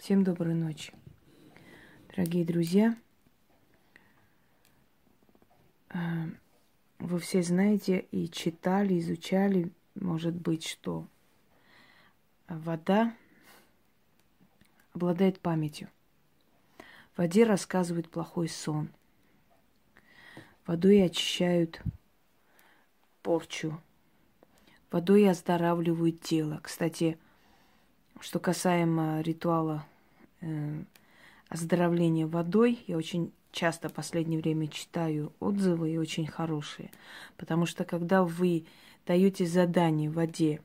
Всем доброй ночи. Дорогие друзья, а, вы все знаете и читали, изучали, может быть, что вода обладает памятью. В воде рассказывают плохой сон. Водой очищают порчу. Водой оздоравливают тело. Кстати, что касаемо ритуала э, оздоровления водой, я очень часто в последнее время читаю отзывы и очень хорошие. Потому что когда вы даете задание воде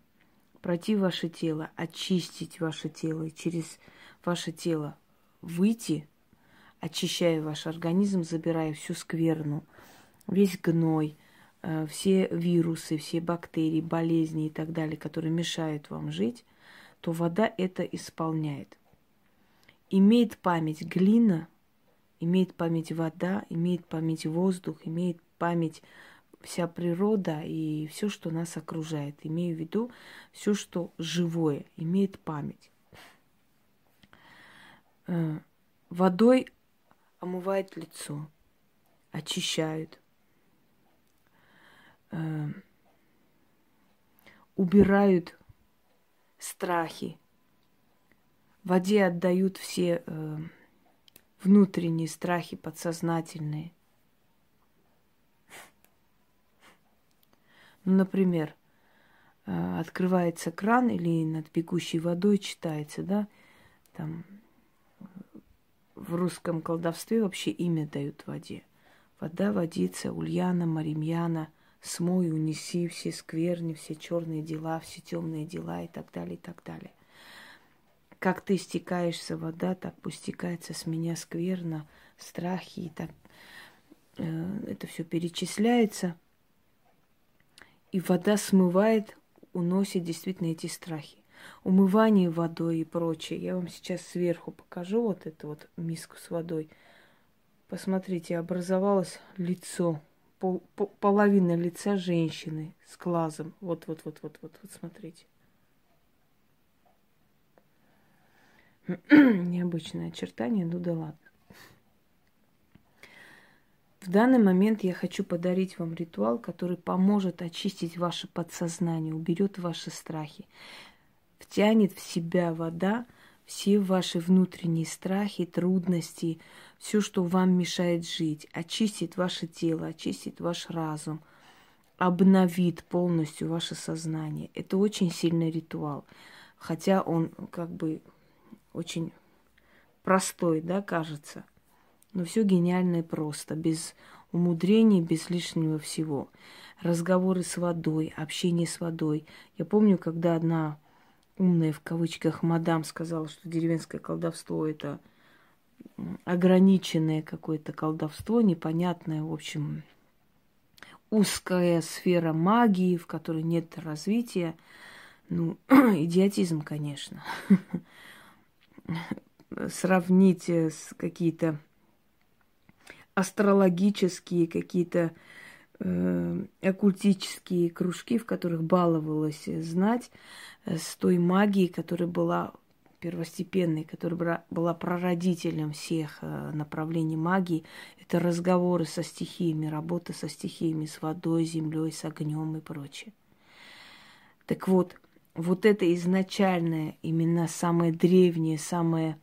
пройти ваше тело, очистить ваше тело и через ваше тело выйти, очищая ваш организм, забирая всю скверну, весь гной, э, все вирусы, все бактерии, болезни и так далее, которые мешают вам жить, то вода это исполняет. Имеет память глина, имеет память вода, имеет память воздух, имеет память вся природа и все, что нас окружает. Имею в виду все, что живое, имеет память. Э, водой омывает лицо, очищают, э, убирают страхи. Воде отдают все э, внутренние страхи, подсознательные. Ну, например, э, открывается кран или над бегущей водой читается, да, там в русском колдовстве вообще имя дают воде. Вода, водица, Ульяна, Маримьяна – смой, унеси все скверни, все черные дела, все темные дела и так далее, и так далее. Как ты стекаешься вода, так пусть стекается с меня скверно, страхи и так. Э, это все перечисляется. И вода смывает, уносит действительно эти страхи. Умывание водой и прочее. Я вам сейчас сверху покажу вот эту вот миску с водой. Посмотрите, образовалось лицо пол, пол, половина лица женщины с глазом. Вот, вот, вот, вот, вот, вот, смотрите. Необычное очертание, ну да ладно. В данный момент я хочу подарить вам ритуал, который поможет очистить ваше подсознание, уберет ваши страхи, втянет в себя вода все ваши внутренние страхи, трудности, все, что вам мешает жить, очистит ваше тело, очистит ваш разум, обновит полностью ваше сознание. Это очень сильный ритуал, хотя он как бы очень простой, да, кажется. Но все гениально и просто, без умудрений, без лишнего всего. Разговоры с водой, общение с водой. Я помню, когда одна умная в кавычках мадам сказала, что деревенское колдовство это ограниченное какое-то колдовство, непонятное, в общем, узкая сфера магии, в которой нет развития. Ну, идиотизм, конечно. Сравнить с какие-то астрологические, какие-то оккультические кружки, в которых баловалась знать, э, с той магией, которая была первостепенной, которая была прародителем всех э, направлений магии. Это разговоры со стихиями, работа со стихиями, с водой, землей, с огнем и прочее. Так вот, вот это изначальное, именно самое древнее, самое,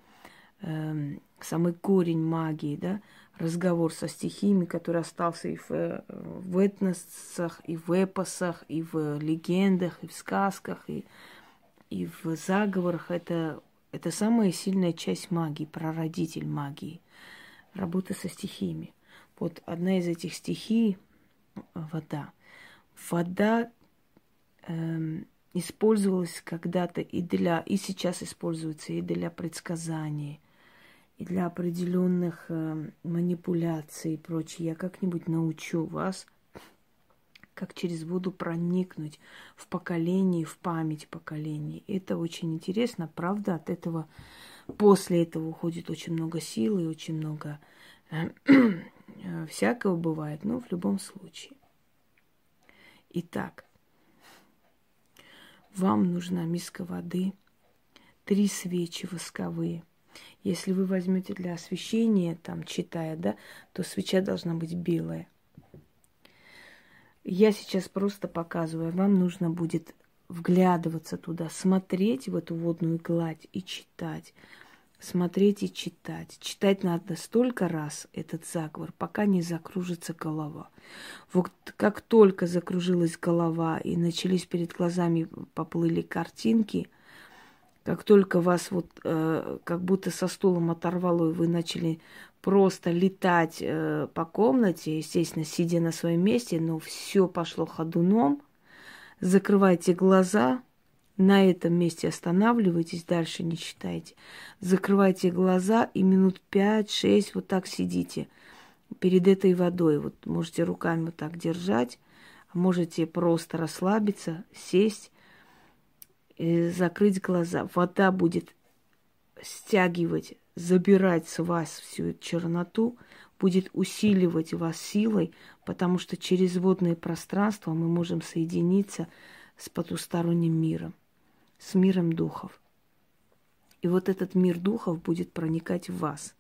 э, самый корень магии, да, разговор со стихиями, который остался и в, в этносах, и в эпосах, и в легендах, и в сказках, и, и в заговорах. Это, это самая сильная часть магии, прародитель магии, работа со стихиями. Вот одна из этих стихий – вода. Вода эм, использовалась когда-то и для, и сейчас используется и для предсказаний – и для определенных э, манипуляций и прочее. Я как-нибудь научу вас, как через воду проникнуть в поколение, в память поколений. Это очень интересно. Правда, от этого после этого уходит очень много сил и очень много э, всякого бывает, но в любом случае. Итак, вам нужна миска воды, три свечи восковые – Если вы возьмете для освещения, там, читая, да, то свеча должна быть белая. Я сейчас просто показываю, вам нужно будет вглядываться туда, смотреть в эту водную гладь и читать. Смотреть и читать. Читать надо столько раз этот заговор, пока не закружится голова. Вот как только закружилась голова и начались перед глазами поплыли картинки, как только вас вот э, как будто со стулом оторвало, и вы начали просто летать э, по комнате, естественно, сидя на своем месте, но все пошло ходуном – Закрывайте глаза, на этом месте останавливайтесь, дальше не читайте. Закрывайте глаза и минут пять-шесть вот так сидите перед этой водой. Вот можете руками вот так держать, можете просто расслабиться, сесть, закрыть глаза. Вода будет стягивать, забирать с вас всю черноту, будет усиливать вас силой, потому что через водное пространство мы можем соединиться с потусторонним миром, с миром духов. И вот этот мир духов будет проникать в вас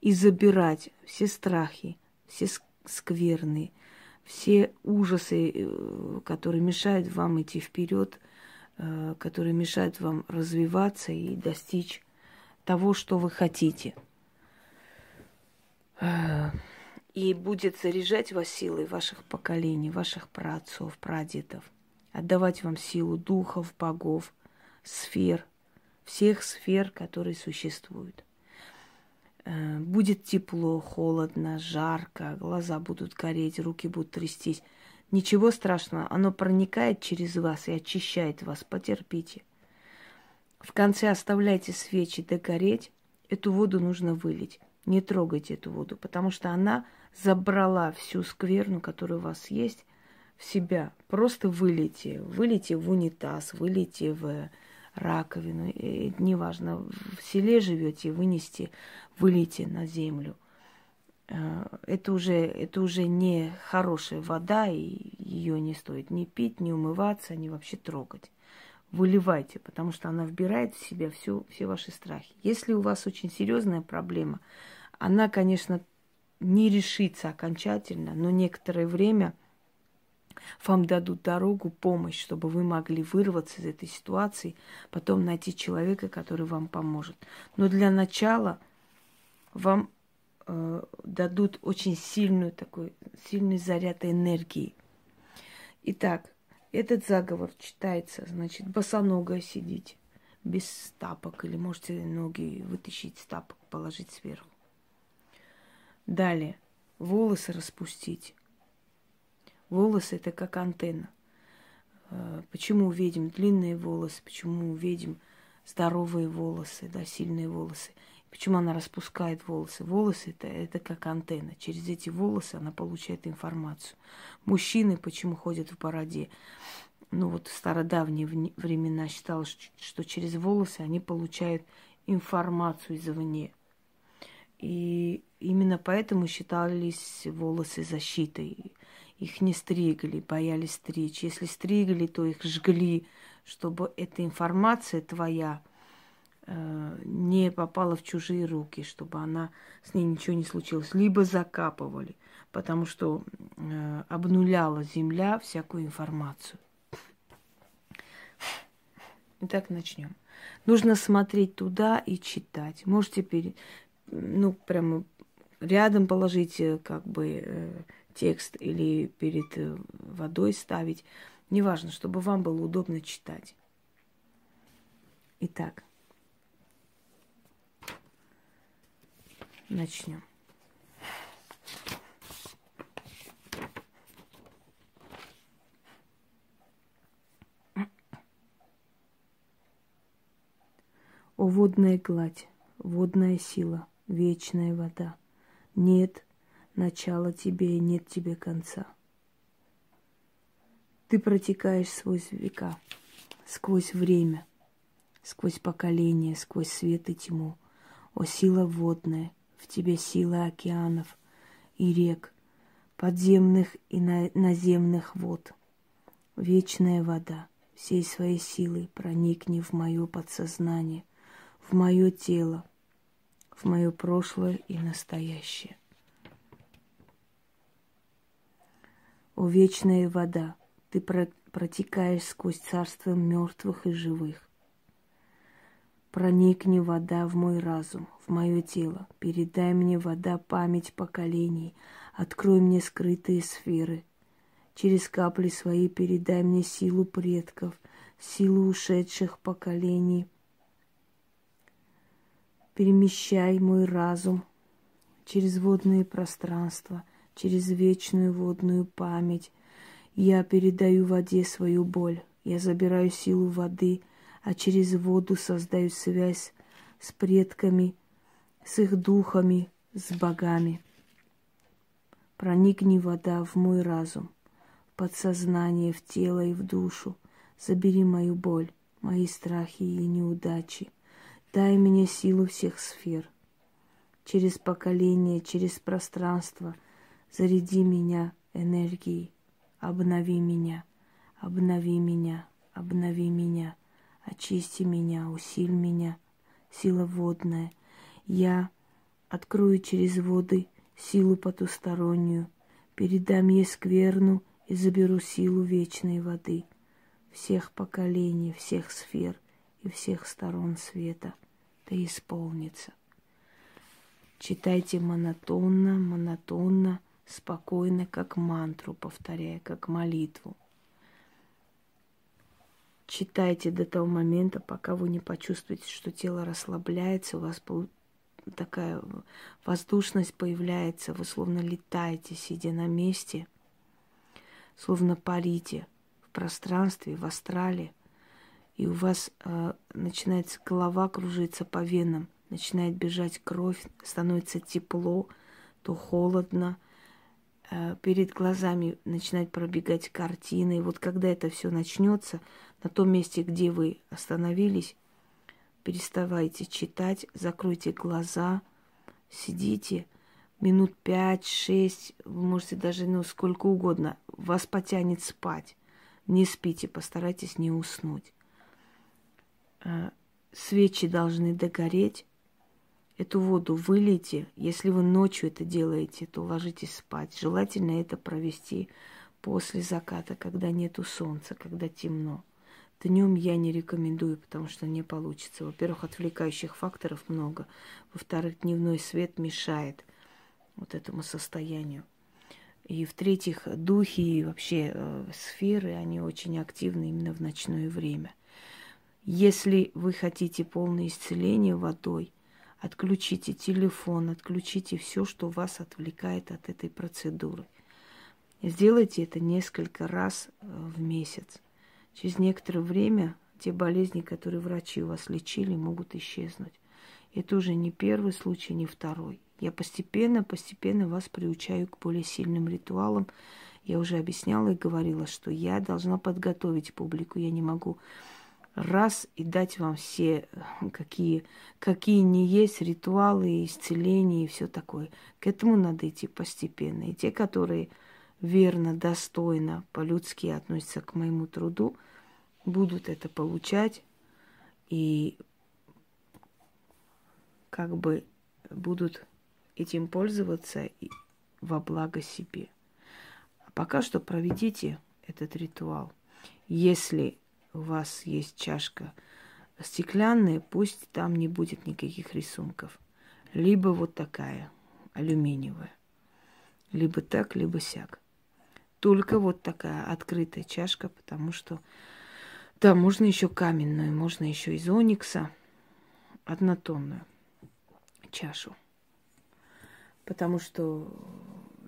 и забирать все страхи, все скверные, все ужасы, э, которые мешают вам идти вперед, которые мешают вам развиваться и достичь того, что вы хотите – и будет заряжать вас силой ваших поколений, ваших праотцов, прадедов, отдавать вам силу духов, богов, сфер, всех сфер, которые существуют. Э, будет тепло, холодно, жарко, глаза будут гореть, руки будут трястись. Ничего страшного, оно проникает через вас и очищает вас, потерпите. В конце оставляйте свечи догореть, эту воду нужно вылить. Не трогайте эту воду, потому что она забрала всю скверну, которая у вас есть, в себя. Просто вылейте. Вылейте в унитаз, вылейте в раковину. И, неважно, в селе живете, вынести, вылейте на землю. Э, это уже, это уже не хорошая вода, и ее не стоит ни пить, ни умываться, ни вообще трогать. Выливайте, потому что она вбирает в себя всю, все ваши страхи. Если у вас очень серьезная проблема, она, конечно, не решится окончательно, но некоторое время вам дадут дорогу, помощь, чтобы вы могли вырваться из этой ситуации, потом найти человека, который вам поможет. Но для начала вам э, дадут очень сильную такой, сильный заряд энергии. Итак, этот заговор читается, значит, босоногая сидите, без тапок, или можете ноги вытащить с тапок, положить сверху. Далее, волосы распустить. Волосы это как антенна. Э, почему у ведьм длинные волосы, почему у ведьм здоровые волосы, да, сильные волосы. Почему она распускает волосы? Волосы это, это как антенна. Через эти волосы она получает информацию. Мужчины почему ходят в бороде? Ну вот в стародавние времена считалось, что через волосы они получают информацию извне. И именно поэтому считались волосы защитой. Их не стригли, боялись стричь. Если стригли, то их жгли, чтобы эта информация твоя не попала в чужие руки, чтобы она с ней ничего не случилось. Либо закапывали, потому что э, обнуляла земля всякую информацию. Итак, начнем. Нужно смотреть туда и читать. Можете пере, ну, прямо рядом положить э, как бы э, текст или перед э, водой ставить. Неважно, чтобы вам было удобно читать. Итак, начнем. О водная гладь, водная сила, вечная вода. Нет начала тебе и нет тебе конца. Ты протекаешь сквозь века, сквозь время, сквозь поколения, сквозь свет и тьму. О, сила водная, в тебе сила океанов и рек, подземных и наземных вод. Вечная вода всей своей силой проникни в мое подсознание, в мое тело, в мое прошлое и настоящее. О вечная вода, ты протекаешь сквозь царство мертвых и живых. Проникни вода в мой разум, в мое тело. Передай мне вода память поколений. Открой мне скрытые сферы. Через капли свои передай мне силу предков, силу ушедших поколений. Перемещай мой разум через водные пространства, через вечную водную память. Я передаю воде свою боль. Я забираю силу воды – а через воду создаю связь с предками, с их духами, с богами. Проникни вода в мой разум, в подсознание, в тело и в душу. Забери мою боль, мои страхи и неудачи. Дай мне силу всех сфер. Через поколение, через пространство заряди меня энергией. Обнови меня, обнови меня, обнови меня. Очисти меня, усиль меня, сила водная. Я открою через воды силу потустороннюю, передам ей скверну и заберу силу вечной воды всех поколений, всех сфер и всех сторон света. Да исполнится. Читайте монотонно, монотонно, спокойно, как мантру, повторяя, как молитву. Читайте до того момента, пока вы не почувствуете, что тело расслабляется, у вас такая воздушность появляется, вы словно летаете, сидя на месте, словно парите в пространстве, в астрале, и у вас э, начинается голова кружиться по венам, начинает бежать кровь, становится тепло, то холодно, перед глазами начинает пробегать картины. И вот когда это все начнется, на том месте, где вы остановились, переставайте читать, закройте глаза, сидите минут пять-шесть, вы можете даже ну, сколько угодно, вас потянет спать. Не спите, постарайтесь не уснуть. А, свечи должны догореть. Эту воду вылейте. Если вы ночью это делаете, то ложитесь спать. Желательно это провести после заката, когда нету солнца, когда темно. Днем я не рекомендую, потому что не получится. Во-первых, отвлекающих факторов много. Во-вторых, дневной свет мешает вот этому состоянию. И в-третьих, духи и вообще э, сферы, они очень активны именно в ночное время. Если вы хотите полное исцеление водой, отключите телефон, отключите все, что вас отвлекает от этой процедуры. Сделайте это несколько раз э, в месяц. Через некоторое время те болезни, которые врачи у вас лечили, могут исчезнуть. Это уже не первый случай, не второй. Я постепенно, постепенно вас приучаю к более сильным ритуалам. Я уже объясняла и говорила, что я должна подготовить публику. Я не могу раз и дать вам все, какие, какие не есть ритуалы, исцеления и все такое. К этому надо идти постепенно. И те, которые верно, достойно, по-людски относятся к моему труду, будут это получать и как бы будут этим пользоваться во благо себе. А пока что проведите этот ритуал. Если у вас есть чашка стеклянная, пусть там не будет никаких рисунков. Либо вот такая, алюминиевая. Либо так, либо сяк. Только вот такая открытая чашка, потому что да, можно еще каменную, можно еще из оникса, однотонную чашу. Потому что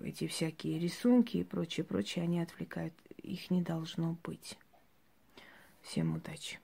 эти всякие рисунки и прочее, прочее, они отвлекают. Их не должно быть. Всем удачи.